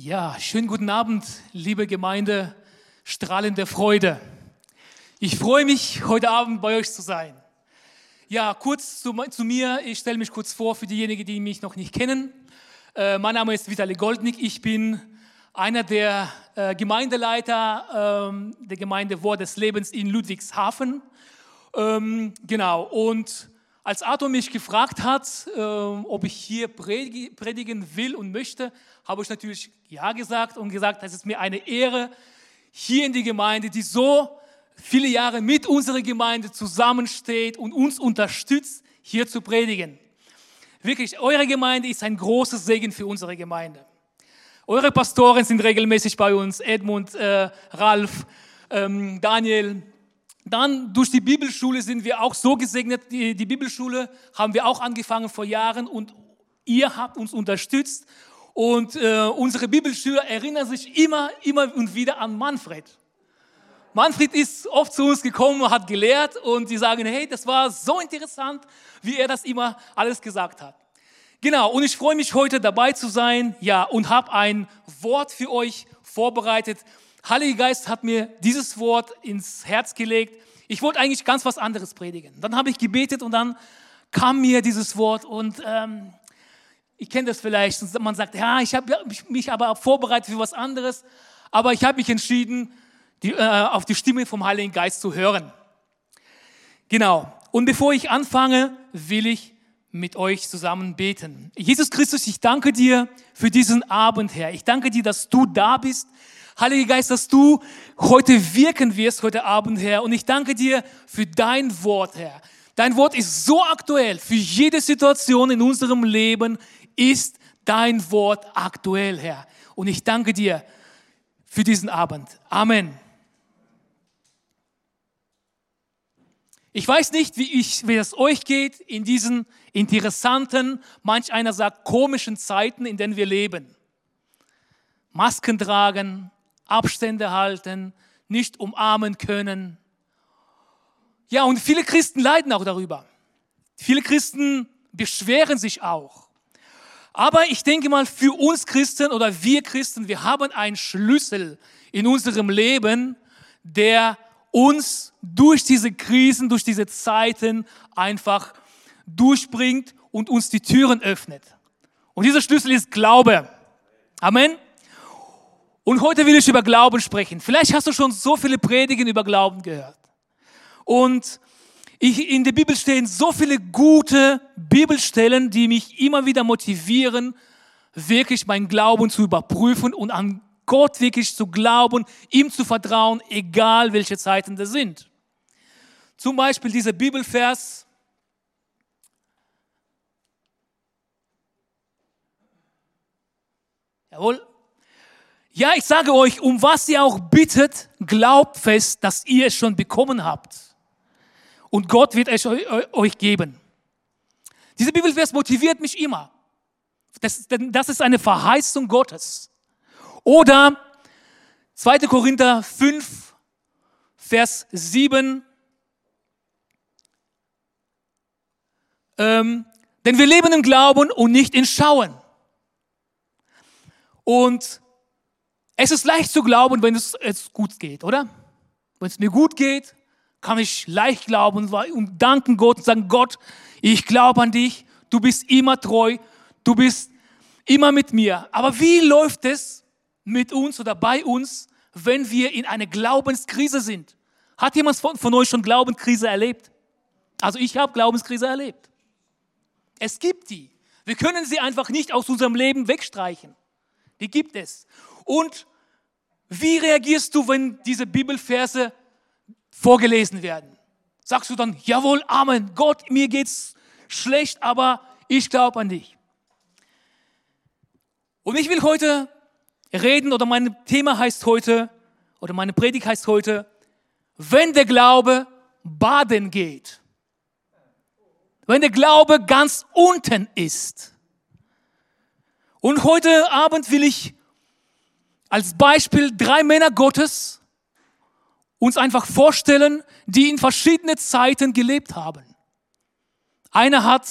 Ja, schönen guten Abend, liebe Gemeinde, strahlende Freude. Ich freue mich, heute Abend bei euch zu sein. Ja, kurz zu, zu mir, ich stelle mich kurz vor für diejenigen, die mich noch nicht kennen. Äh, mein Name ist Vitali Goldnick, ich bin einer der äh, Gemeindeleiter ähm, der Gemeinde Wort des Lebens in Ludwigshafen. Ähm, genau, und als Arthur mich gefragt hat, äh, ob ich hier predigen will und möchte, habe ich natürlich Ja gesagt und gesagt, es ist mir eine Ehre, hier in die Gemeinde, die so viele Jahre mit unserer Gemeinde zusammensteht und uns unterstützt, hier zu predigen. Wirklich, eure Gemeinde ist ein großes Segen für unsere Gemeinde. Eure Pastoren sind regelmäßig bei uns, Edmund, äh, Ralf, ähm, Daniel. Dann durch die Bibelschule sind wir auch so gesegnet. Die, die Bibelschule haben wir auch angefangen vor Jahren und ihr habt uns unterstützt. Und äh, unsere Bibelschüler erinnern sich immer, immer und wieder an Manfred. Manfred ist oft zu uns gekommen, und hat gelehrt und die sagen, hey, das war so interessant, wie er das immer alles gesagt hat. Genau, und ich freue mich heute dabei zu sein, ja, und habe ein Wort für euch vorbereitet. Heiliger Geist hat mir dieses Wort ins Herz gelegt. Ich wollte eigentlich ganz was anderes predigen. Dann habe ich gebetet und dann kam mir dieses Wort und ähm, ich kenne das vielleicht. Man sagt, ja, ich habe mich aber vorbereitet für was anderes, aber ich habe mich entschieden, die, äh, auf die Stimme vom Heiligen Geist zu hören. Genau. Und bevor ich anfange, will ich mit euch zusammen beten. Jesus Christus, ich danke dir für diesen Abend, Herr. Ich danke dir, dass du da bist. Heiliger Geist, dass du heute wirken wirst, heute Abend, Herr. Und ich danke dir für dein Wort, Herr. Dein Wort ist so aktuell für jede Situation in unserem Leben ist dein Wort aktuell, Herr. Und ich danke dir für diesen Abend. Amen. Ich weiß nicht, wie, ich, wie es euch geht in diesen interessanten, manch einer sagt komischen Zeiten, in denen wir leben. Masken tragen, Abstände halten, nicht umarmen können. Ja, und viele Christen leiden auch darüber. Viele Christen beschweren sich auch. Aber ich denke mal, für uns Christen oder wir Christen, wir haben einen Schlüssel in unserem Leben, der uns durch diese Krisen, durch diese Zeiten einfach durchbringt und uns die Türen öffnet. Und dieser Schlüssel ist Glaube. Amen. Und heute will ich über Glauben sprechen. Vielleicht hast du schon so viele Predigen über Glauben gehört. Und ich, in der Bibel stehen so viele gute Bibelstellen, die mich immer wieder motivieren, wirklich meinen Glauben zu überprüfen und an Gott wirklich zu glauben, ihm zu vertrauen, egal welche Zeiten das sind. Zum Beispiel dieser Bibelvers. Jawohl. Ja, ich sage euch, um was ihr auch bittet, glaubt fest, dass ihr es schon bekommen habt. Und Gott wird es euch geben. Dieser Bibelvers motiviert mich immer. Das, das ist eine Verheißung Gottes. Oder 2. Korinther 5, Vers 7. Ähm, denn wir leben im Glauben und nicht in Schauen. Und es ist leicht zu glauben, wenn es, es gut geht, oder? Wenn es mir gut geht, kann ich leicht glauben und danken Gott und sagen, Gott, ich glaube an dich, du bist immer treu, du bist immer mit mir. Aber wie läuft es, mit uns oder bei uns, wenn wir in einer Glaubenskrise sind. Hat jemand von, von euch schon Glaubenskrise erlebt? Also ich habe Glaubenskrise erlebt. Es gibt die. Wir können sie einfach nicht aus unserem Leben wegstreichen. Die gibt es. Und wie reagierst du, wenn diese Bibelverse vorgelesen werden? Sagst du dann, jawohl, Amen, Gott, mir geht's schlecht, aber ich glaube an dich. Und ich will heute reden oder mein Thema heißt heute oder meine Predigt heißt heute, wenn der Glaube baden geht. Wenn der Glaube ganz unten ist. Und heute Abend will ich als Beispiel drei Männer Gottes uns einfach vorstellen, die in verschiedene Zeiten gelebt haben. Einer hat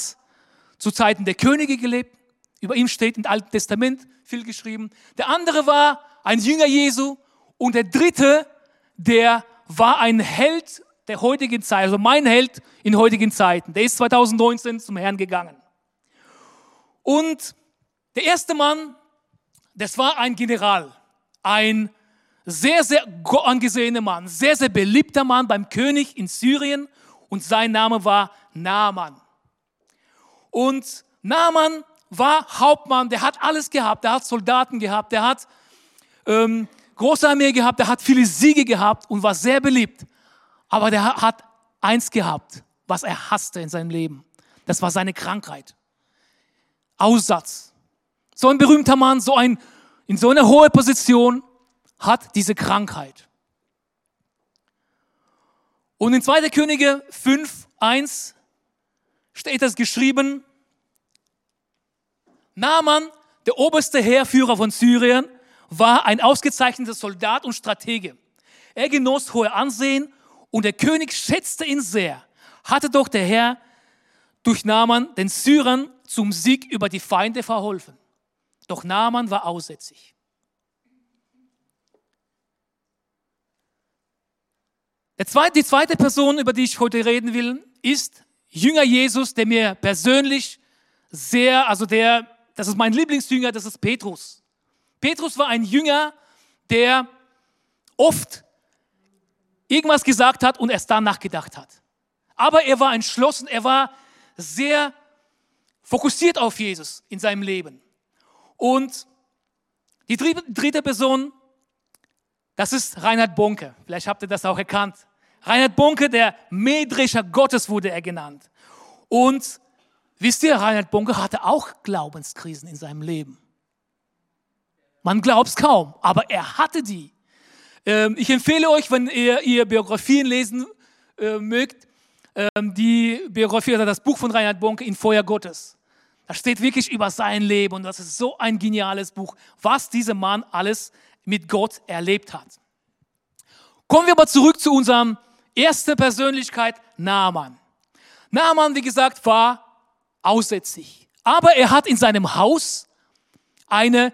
zu Zeiten der Könige gelebt, Über ihn steht im Alten Testament viel geschrieben. Der andere war ein Jünger Jesu. Und der dritte, der war ein Held der heutigen Zeit, also mein Held in heutigen Zeiten. Der ist 2019 zum Herrn gegangen. Und der erste Mann, das war ein General, ein sehr, sehr angesehener Mann, sehr, sehr beliebter Mann beim König in Syrien und sein Name war Naaman. Und Naaman war Hauptmann, der hat alles gehabt, der hat Soldaten gehabt, der hat ähm, große Armee gehabt, der hat viele Siege gehabt und war sehr beliebt. Aber der hat eins gehabt, was er hasste in seinem Leben. Das war seine Krankheit. Aussatz. So ein berühmter Mann, so ein, in so einer hohen Position hat diese Krankheit. Und in 2. Könige 5, 1 steht das geschrieben, Naaman, der oberste Heerführer von Syrien, war ein ausgezeichneter Soldat und Stratege. Er genoss hohe Ansehen und der König schätzte ihn sehr. Hatte doch der Herr durch Naaman den Syrern zum Sieg über die Feinde verholfen. Doch Naaman war aussätzig. die zweite Person, über die ich heute reden will, ist Jünger Jesus, der mir persönlich sehr, also der, das ist mein Lieblingsjünger, das ist Petrus. Petrus war ein Jünger, der oft irgendwas gesagt hat und erst dann nachgedacht hat. Aber er war entschlossen, er war sehr fokussiert auf Jesus in seinem Leben. Und die dritte Person, das ist Reinhard Bonke. Vielleicht habt ihr das auch erkannt. Reinhard Bonke, der Mähdrescher Gottes wurde er genannt. Und wisst ihr, Reinhard Bonke hatte auch Glaubenskrisen in seinem Leben. Man glaubt es kaum, aber er hatte die. Ähm, ich empfehle euch, wenn ihr, ihr Biografien lesen äh, mögt, ähm, die Biografie oder das Buch von Reinhard Bonke in Feuer Gottes. Da steht wirklich über sein Leben und das ist so ein geniales Buch, was dieser Mann alles mit Gott erlebt hat. Kommen wir aber zurück zu unserem ersten Persönlichkeit, Naaman. Naaman, wie gesagt, war aussätzlich. Aber er hat in seinem Haus eine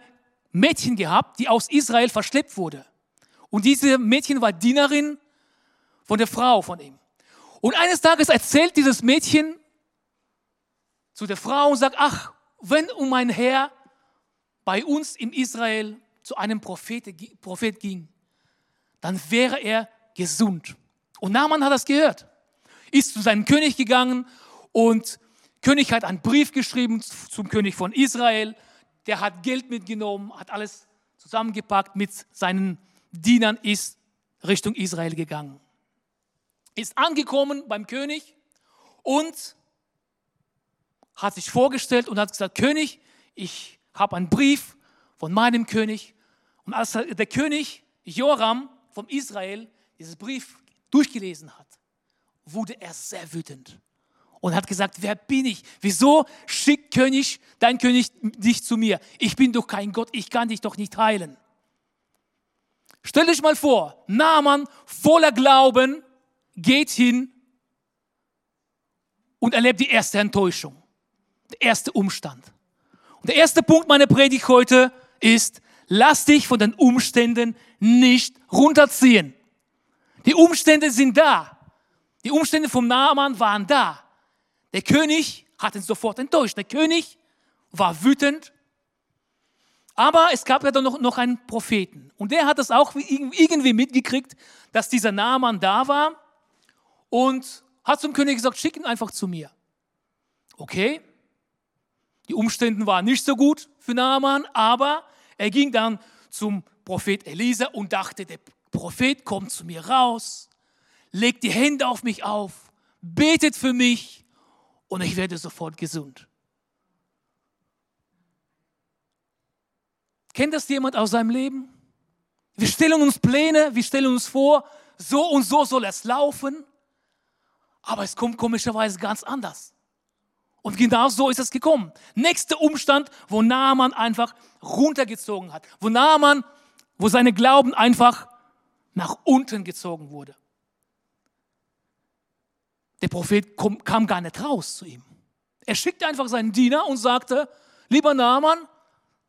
Mädchen gehabt, die aus Israel verschleppt wurde. Und diese Mädchen war Dienerin von der Frau von ihm. Und eines Tages erzählt dieses Mädchen zu der Frau und sagt, ach, wenn um mein Herr bei uns in Israel zu einem Prophet, ging, dann wäre er gesund. Und Naaman hat das gehört, ist zu seinem König gegangen und König hat einen Brief geschrieben zum König von Israel der hat Geld mitgenommen, hat alles zusammengepackt mit seinen Dienern, ist Richtung Israel gegangen. Ist angekommen beim König und hat sich vorgestellt und hat gesagt, König, ich habe einen Brief von meinem König. Und als der König Joram von Israel diesen Brief durchgelesen hat, wurde er sehr wütend und hat gesagt, wer bin ich? Wieso schickt König, dein König dich zu mir? Ich bin doch kein Gott, ich kann dich doch nicht heilen. Stell dich mal vor, Naaman voller Glauben geht hin und erlebt die erste Enttäuschung, der erste Umstand. Und der erste Punkt meiner Predigt heute ist, lass dich von den Umständen nicht runterziehen. Die Umstände sind da. Die Umstände vom Naaman waren da. Der König hat ihn sofort enttäuscht. Der König war wütend. Aber es gab ja dann noch, noch einen Propheten. Und der hat es auch irgendwie mitgekriegt, dass dieser Naaman da war und hat zum König gesagt, schick ihn einfach zu mir. Okay, die Umstände waren nicht so gut für Naaman, aber er ging dann zum Prophet Elisa und dachte, der Prophet kommt zu mir raus, legt die Hände auf mich auf, betet für mich und ich werde sofort gesund. Kennt das jemand aus seinem Leben? Wir stellen uns Pläne, wir stellen uns vor, so und so soll es laufen, aber es kommt komischerweise ganz anders. Und genau so ist es gekommen. Nächster Umstand, wo Naaman einfach runtergezogen hat, wo Naaman, wo seine Glauben einfach nach unten gezogen wurde. Der Prophet kam gar nicht raus zu ihm. Er schickte einfach seinen Diener und sagte, lieber Naaman,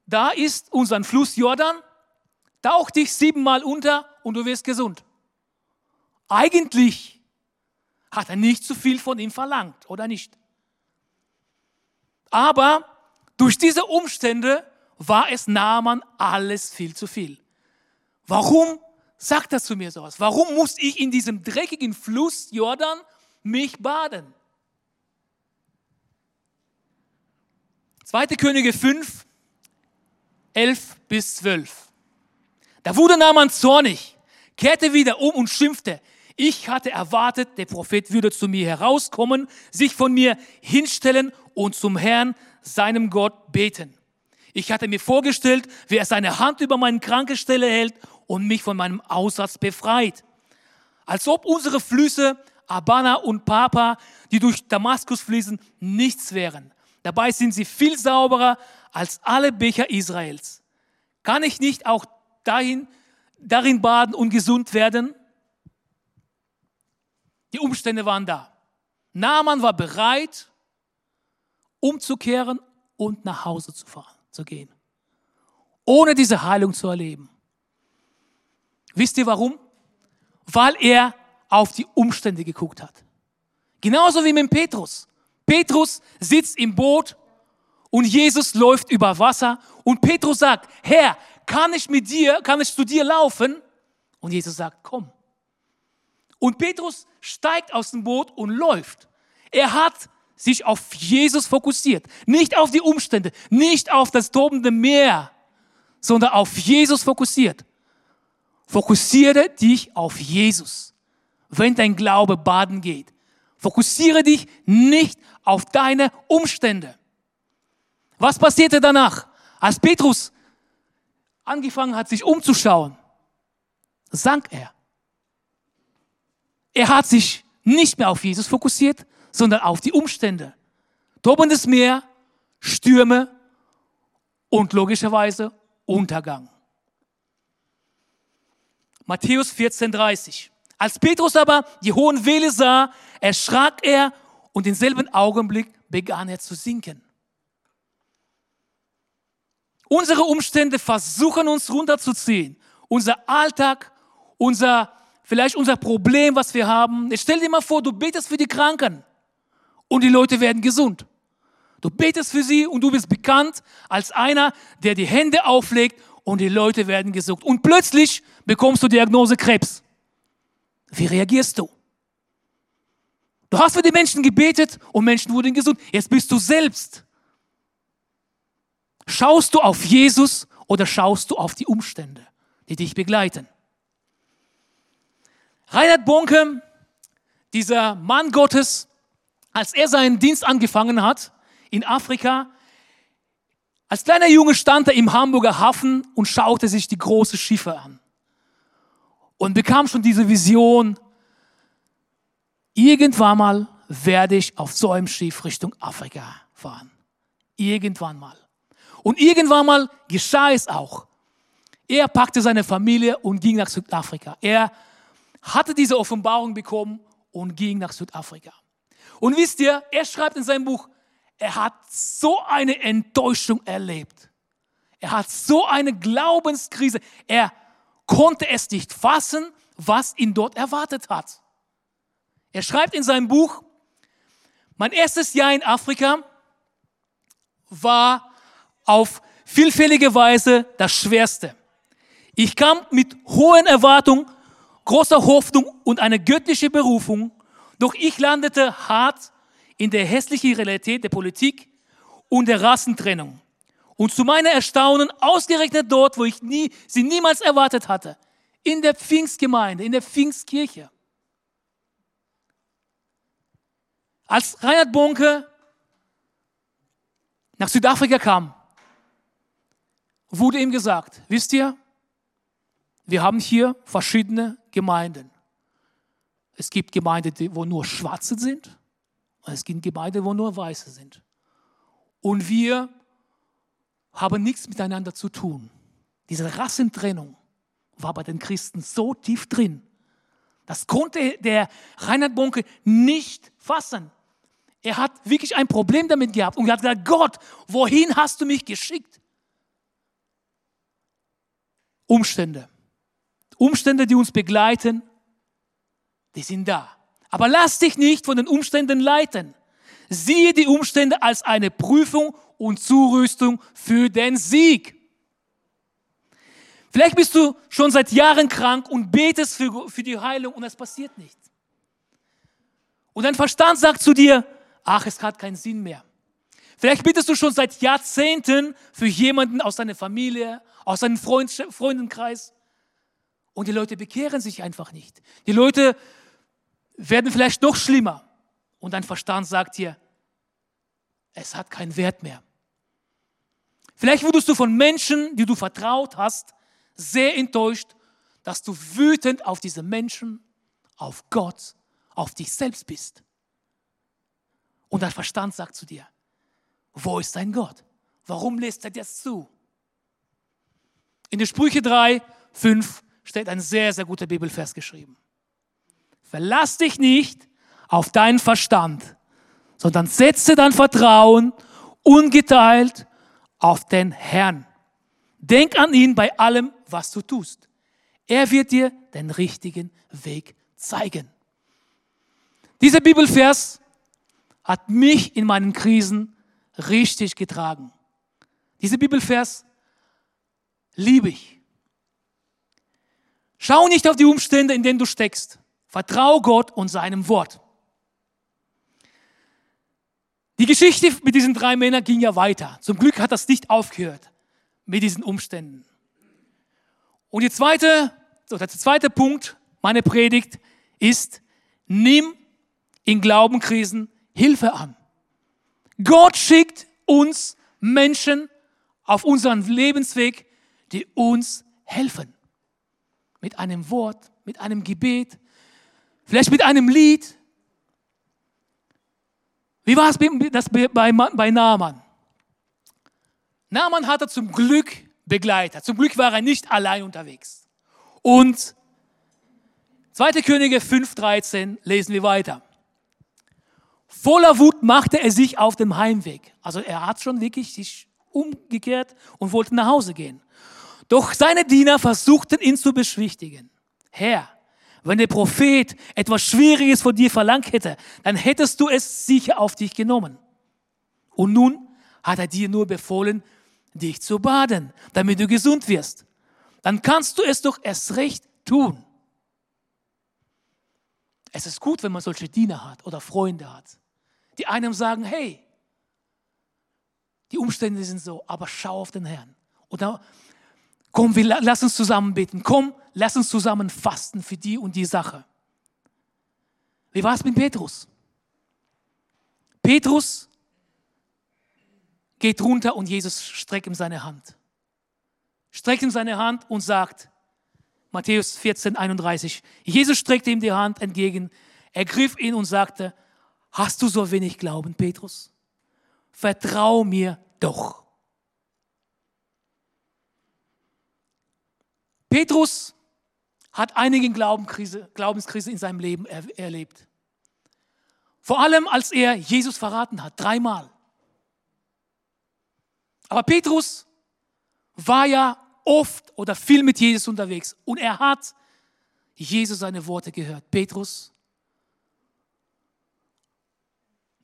da ist unser Fluss Jordan, tauch dich siebenmal unter und du wirst gesund. Eigentlich hat er nicht zu viel von ihm verlangt, oder nicht? Aber durch diese Umstände war es Naaman alles viel zu viel. Warum sagt er zu mir sowas? Warum muss ich in diesem dreckigen Fluss Jordan mich baden? 2. Könige 5, 11 bis 12. Da wurde Naaman zornig, kehrte wieder um und schimpfte. Ich hatte erwartet, der Prophet würde zu mir herauskommen, sich von mir hinstellen und zum Herrn, seinem Gott, beten. Ich hatte mir vorgestellt, wie er seine Hand über meine Krankestelle hält und mich von meinem Aussatz befreit. Als ob unsere Flüsse, Abana und Papa, die durch Damaskus fließen, nichts wären. Dabei sind sie viel sauberer als alle Becher Israels. Kann ich nicht auch dahin, darin baden und gesund werden? Die Umstände waren da. Naaman war bereit, umzukehren und nach Hause zu fahren, zu gehen. Ohne diese Heilung zu erleben. Wisst ihr warum? Weil er auf die Umstände geguckt hat. Genauso wie mit Petrus. Petrus sitzt im Boot und Jesus läuft über Wasser und Petrus sagt, Herr, kann ich mit dir, kann ich zu dir laufen? Und Jesus sagt, komm. Und Petrus steigt aus dem Boot und läuft. Er hat sich auf Jesus fokussiert, nicht auf die Umstände, nicht auf das tobende Meer, sondern auf Jesus fokussiert. Fokussiere dich auf Jesus, wenn dein Glaube baden geht. Fokussiere dich nicht auf deine Umstände. Was passierte danach? Als Petrus angefangen hat, sich umzuschauen, sank er. Er hat sich nicht mehr auf Jesus fokussiert, sondern auf die Umstände. Tobendes Meer, Stürme und logischerweise Untergang. Matthäus 14,30. Als Petrus aber die hohen Welle sah, erschrak er und im selben Augenblick begann er zu sinken. Unsere Umstände versuchen uns runterzuziehen. Unser Alltag, unser vielleicht unser Problem, was wir haben. Jetzt stell dir mal vor, du betest für die Kranken und die Leute werden gesund. Du betest für sie und du bist bekannt als einer, der die Hände auflegt und die Leute werden gesund. Und plötzlich bekommst du Diagnose Krebs. Wie reagierst du? Du hast für die Menschen gebetet und Menschen wurden gesund. Jetzt bist du selbst. Schaust du auf Jesus oder schaust du auf die Umstände, die dich begleiten? Reinhard Bonke, dieser Mann Gottes, als er seinen Dienst angefangen hat in Afrika, als kleiner Junge stand er im Hamburger Hafen und schaute sich die großen Schiffe an und bekam schon diese Vision, irgendwann mal werde ich auf so einem Schiff Richtung Afrika fahren. Irgendwann mal. Und irgendwann mal geschah es auch. Er packte seine Familie und ging nach Südafrika. Er hatte diese Offenbarung bekommen und ging nach Südafrika. Und wisst ihr, er schreibt in seinem Buch, er hat so eine Enttäuschung erlebt. Er hat so eine Glaubenskrise. Er konnte es nicht fassen, was ihn dort erwartet hat. Er schreibt in seinem Buch, mein erstes Jahr in Afrika war auf vielfältige Weise das Schwerste. Ich kam mit hohen Erwartungen großer Hoffnung und eine göttliche Berufung, doch ich landete hart in der hässlichen Realität der Politik und der Rassentrennung. Und zu meiner Erstaunen ausgerechnet dort, wo ich nie, sie niemals erwartet hatte, in der Pfingstgemeinde, in der Pfingstkirche. Als Reinhard Bonke nach Südafrika kam, wurde ihm gesagt, wisst ihr, wir haben hier verschiedene Gemeinden. Es gibt Gemeinden, wo nur Schwarze sind. Und es gibt Gemeinden, wo nur Weiße sind. Und wir haben nichts miteinander zu tun. Diese Rassentrennung war bei den Christen so tief drin. Das konnte der Reinhard Bonke nicht fassen. Er hat wirklich ein Problem damit gehabt und hat gesagt, Gott, wohin hast du mich geschickt? Umstände. Umstände, die uns begleiten, die sind da. Aber lass dich nicht von den Umständen leiten. Siehe die Umstände als eine Prüfung und Zurüstung für den Sieg. Vielleicht bist du schon seit Jahren krank und betest für, für die Heilung und es passiert nichts. Und dein Verstand sagt zu dir, ach, es hat keinen Sinn mehr. Vielleicht bittest du schon seit Jahrzehnten für jemanden aus deiner Familie, aus deinem Freund, Freundenkreis und die Leute bekehren sich einfach nicht. Die Leute werden vielleicht noch schlimmer und dein Verstand sagt dir, es hat keinen Wert mehr. Vielleicht wurdest du von Menschen, die du vertraut hast, sehr enttäuscht, dass du wütend auf diese Menschen, auf Gott, auf dich selbst bist. Und dein Verstand sagt zu dir, wo ist dein Gott? Warum lässt er das zu? In der Sprüche 3, 5 steht ein sehr, sehr guter Bibelvers geschrieben. Verlass dich nicht auf deinen Verstand, sondern setze dein Vertrauen ungeteilt auf den Herrn. Denk an ihn bei allem, was du tust. Er wird dir den richtigen Weg zeigen. Dieser Bibelvers hat mich in meinen Krisen richtig getragen. Dieser Bibelvers liebe ich. Schau nicht auf die Umstände, in denen du steckst. Vertrau Gott und seinem Wort. Die Geschichte mit diesen drei Männern ging ja weiter. Zum Glück hat das nicht aufgehört mit diesen Umständen. Und die zweite, der zweite Punkt meiner Predigt ist, nimm in Glaubenkrisen Hilfe an. Gott schickt uns Menschen auf unseren Lebensweg, die uns helfen. Mit einem Wort, mit einem Gebet, vielleicht mit einem Lied, wie war es das bei, bei Naaman? Naaman hatte zum Glück Begleiter. Zum Glück war er nicht allein unterwegs. Und 2. Könige 5,13 lesen wir weiter. Voller Wut machte er sich auf dem Heimweg. Also er hat schon wirklich sich umgekehrt und wollte nach Hause gehen. Doch seine Diener versuchten ihn zu beschwichtigen. Herr, wenn der Prophet etwas Schwieriges von dir verlangt hätte, dann hättest du es sicher auf dich genommen. Und nun hat er dir nur befohlen, dich zu baden, damit du gesund wirst. Dann kannst du es doch erst recht tun. Es ist gut, wenn man solche Diener hat oder Freunde hat, die einem sagen, hey, die Umstände sind so, aber schau auf den Herrn. Oder komm, wir, lass uns zusammen beten. Komm, lass uns zusammen fasten für die und die Sache. Wie war es mit Petrus? Petrus geht runter und Jesus streckt ihm seine Hand. Streckt ihm seine Hand und sagt, Matthäus 14, 31, Jesus streckte ihm die Hand entgegen, ergriff ihn und sagte, hast du so wenig Glauben, Petrus? Vertrau mir doch. Petrus hat einige Glaubenskrise, in seinem Leben er, erlebt. Vor allem, als er Jesus verraten hat, dreimal. Aber Petrus war ja oft oder viel mit Jesus unterwegs und er hat Jesus seine Worte gehört. Petrus,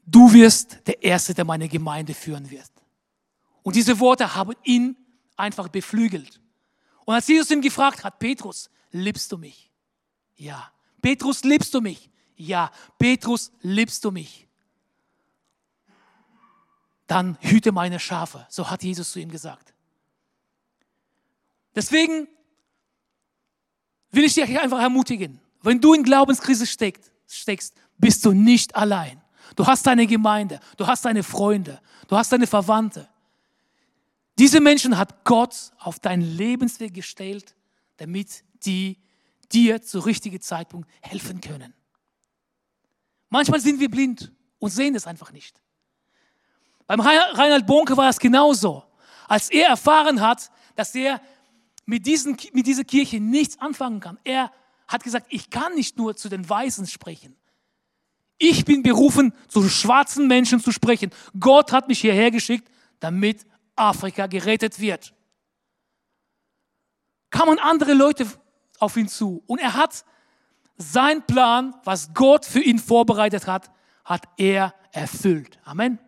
du wirst der Erste, der meine Gemeinde führen wird. Und diese Worte haben ihn einfach beflügelt. Und als Jesus ihn gefragt hat, Petrus, liebst du mich? Ja. Petrus, liebst du mich? Ja. Petrus, liebst du mich? Dann hüte meine Schafe. So hat Jesus zu ihm gesagt. Deswegen will ich dich einfach ermutigen. Wenn du in Glaubenskrise steckst, bist du nicht allein. Du hast deine Gemeinde, du hast deine Freunde, du hast deine Verwandte. Diese Menschen hat Gott auf deinen Lebensweg gestellt, damit die dir zu richtigen Zeitpunkt helfen können. Manchmal sind wir blind und sehen es einfach nicht. Beim Reinhard Bonke war es genauso. Als er erfahren hat, dass er mit, diesen, mit dieser Kirche nichts anfangen kann. Er hat gesagt, ich kann nicht nur zu den Weißen sprechen. Ich bin berufen, zu schwarzen Menschen zu sprechen. Gott hat mich hierher geschickt, damit Afrika gerettet wird. Kamen andere Leute auf ihn zu und er hat sein Plan, was Gott für ihn vorbereitet hat, hat er erfüllt. Amen.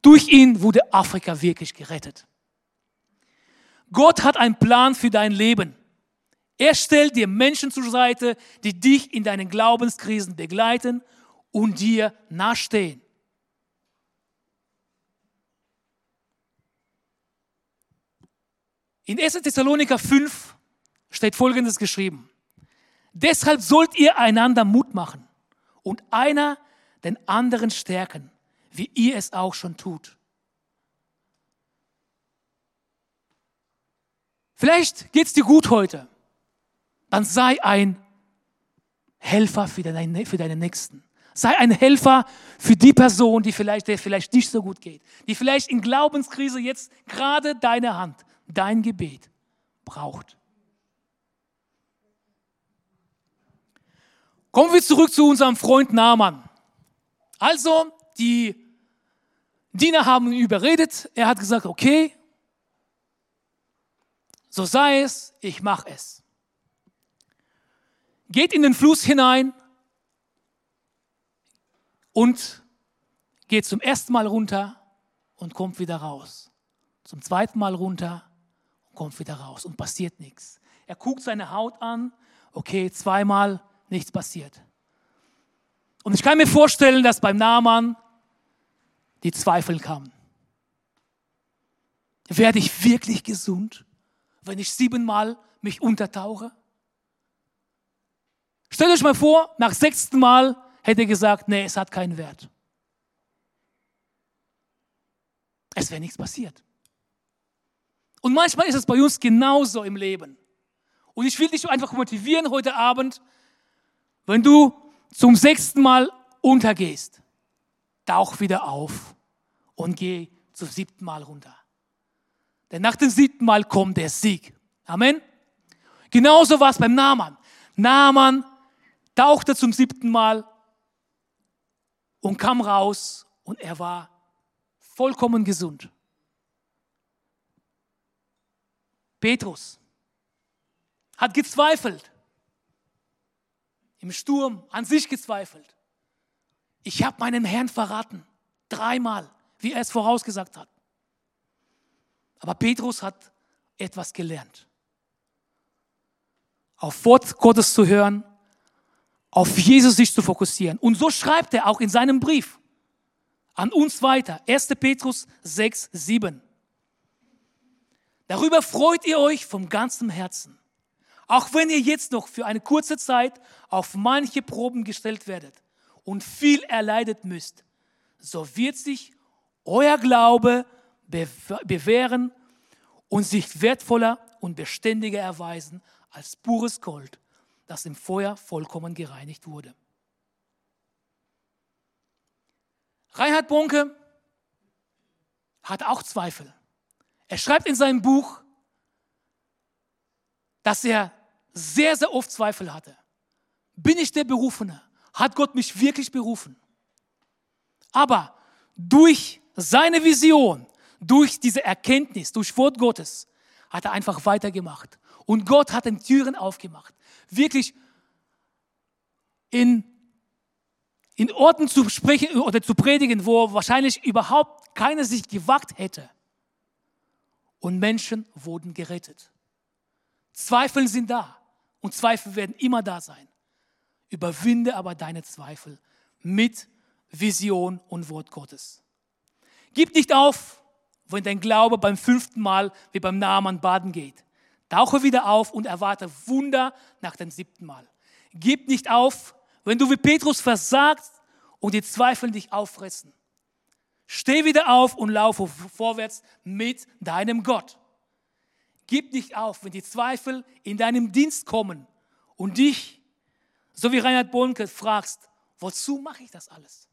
Durch ihn wurde Afrika wirklich gerettet. Gott hat einen Plan für dein Leben. Er stellt dir Menschen zur Seite, die dich in deinen Glaubenskrisen begleiten und dir nachstehen. In 1. Thessaloniker 5 steht Folgendes geschrieben. Deshalb sollt ihr einander Mut machen und einer den anderen stärken, wie ihr es auch schon tut. Vielleicht geht es dir gut heute. Dann sei ein Helfer für deine, für deine Nächsten. Sei ein Helfer für die Person, die vielleicht, der vielleicht nicht so gut geht. Die vielleicht in Glaubenskrise jetzt gerade deine Hand, dein Gebet braucht. Kommen wir zurück zu unserem Freund Naaman. Also, die Diener haben ihn überredet. Er hat gesagt, okay, so sei es, ich mache es. Geht in den Fluss hinein und geht zum ersten Mal runter und kommt wieder raus. Zum zweiten Mal runter kommt wieder raus und passiert nichts. Er guckt seine Haut an, okay, zweimal nichts passiert. Und ich kann mir vorstellen, dass beim Naaman die Zweifel kamen. Werde ich wirklich gesund, wenn ich siebenmal mich untertauche? Stellt euch mal vor, nach sechsten Mal hätte er gesagt, nee, es hat keinen Wert. Es wäre nichts passiert. Und manchmal ist es bei uns genauso im Leben. Und ich will dich einfach motivieren heute Abend, wenn du zum sechsten Mal untergehst, tauch wieder auf und geh zum siebten Mal runter. Denn nach dem siebten Mal kommt der Sieg. Amen. Genauso war es beim Naaman. Naaman tauchte zum siebten Mal und kam raus und er war vollkommen gesund. Petrus hat gezweifelt im Sturm an sich gezweifelt. Ich habe meinen Herrn verraten, dreimal, wie er es vorausgesagt hat. Aber Petrus hat etwas gelernt. Auf Wort Gottes zu hören, auf Jesus sich zu fokussieren. Und so schreibt er auch in seinem Brief an uns weiter. 1. Petrus 6, 7. Darüber freut ihr euch vom ganzen Herzen auch wenn ihr jetzt noch für eine kurze Zeit auf manche Proben gestellt werdet und viel erleidet müsst, so wird sich euer Glaube bewähren und sich wertvoller und beständiger erweisen als pures Gold, das im Feuer vollkommen gereinigt wurde. Reinhard Bonke hat auch Zweifel. Er schreibt in seinem Buch, dass er sehr, sehr oft Zweifel hatte. Bin ich der Berufene? Hat Gott mich wirklich berufen? Aber durch seine Vision, durch diese Erkenntnis, durch Wort Gottes, hat er einfach weitergemacht. Und Gott hat ihm Türen aufgemacht. Wirklich in, in Orten zu sprechen oder zu predigen, wo wahrscheinlich überhaupt keiner sich gewagt hätte. Und Menschen wurden gerettet. Zweifel sind da. Und Zweifel werden immer da sein. Überwinde aber deine Zweifel mit Vision und Wort Gottes. Gib nicht auf, wenn dein Glaube beim fünften Mal wie beim Namen baden geht. Tauche wieder auf und erwarte Wunder nach dem siebten Mal. Gib nicht auf, wenn du wie Petrus versagst und die Zweifel dich auffressen. Steh wieder auf und laufe vorwärts mit deinem Gott. Gib nicht auf, wenn die Zweifel in deinem Dienst kommen und dich, so wie Reinhard Bonke, fragst, wozu mache ich das alles?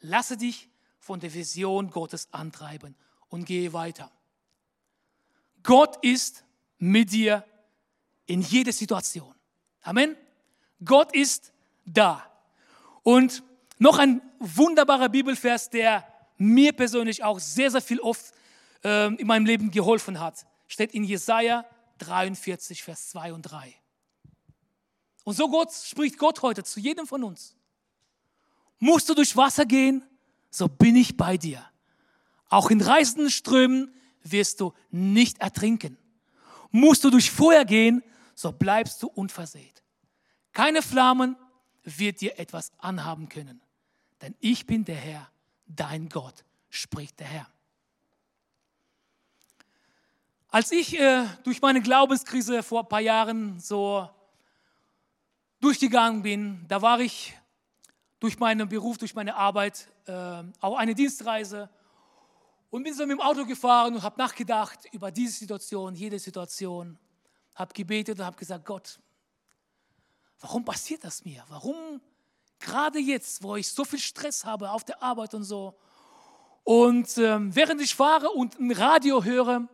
Lasse dich von der Vision Gottes antreiben und gehe weiter. Gott ist mit dir in jeder Situation. Amen. Gott ist da. Und noch ein wunderbarer Bibelvers, der mir persönlich auch sehr, sehr viel oft äh, in meinem Leben geholfen hat, steht in Jesaja 43, Vers 2 und 3. Und so Gott, spricht Gott heute zu jedem von uns. Musst du durch Wasser gehen, so bin ich bei dir. Auch in reißenden Strömen wirst du nicht ertrinken. Musst du durch Feuer gehen, so bleibst du unversehrt. Keine Flammen wird dir etwas anhaben können. Denn ich bin der Herr, dein Gott, spricht der Herr. Als ich äh, durch meine Glaubenskrise vor ein paar Jahren so durchgegangen bin, da war ich durch meinen Beruf, durch meine Arbeit äh, auch eine Dienstreise und bin so mit dem Auto gefahren und habe nachgedacht über diese Situation, jede Situation, habe gebetet und habe gesagt, Gott, warum passiert das mir? Warum gerade jetzt, wo ich so viel Stress habe auf der Arbeit und so? Und ähm, während ich fahre und ein Radio höre,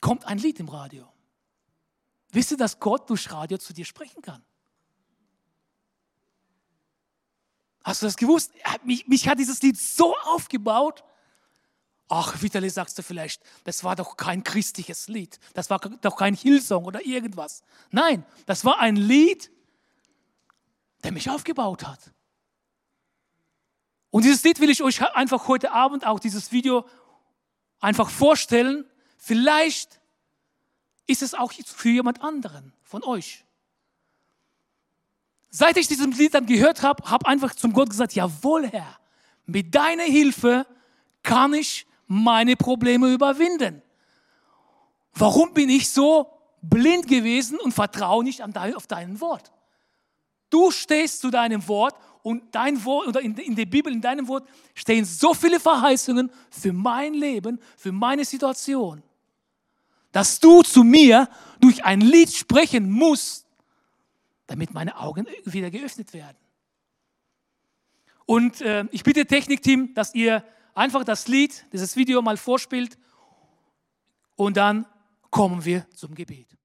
kommt ein Lied im Radio. Wisst ihr, dass Gott durch Radio zu dir sprechen kann? Hast du das gewusst? Mich, mich hat dieses Lied so aufgebaut. Ach, Vitali, sagst du vielleicht, das war doch kein christliches Lied. Das war doch kein Hillsong oder irgendwas. Nein, das war ein Lied, der mich aufgebaut hat. Und dieses Lied will ich euch einfach heute Abend, auch dieses Video, einfach vorstellen, Vielleicht ist es auch für jemand anderen von euch. Seit ich dieses Lied dann gehört habe, habe einfach zum Gott gesagt, jawohl Herr, mit deiner Hilfe kann ich meine Probleme überwinden. Warum bin ich so blind gewesen und vertraue nicht auf dein Wort? Du stehst zu deinem Wort und dein Wort, oder in, in der Bibel, in deinem Wort stehen so viele Verheißungen für mein Leben, für meine Situation dass du zu mir durch ein Lied sprechen musst, damit meine Augen wieder geöffnet werden. Und äh, ich bitte Technikteam, dass ihr einfach das Lied, dieses Video mal vorspielt und dann kommen wir zum Gebet.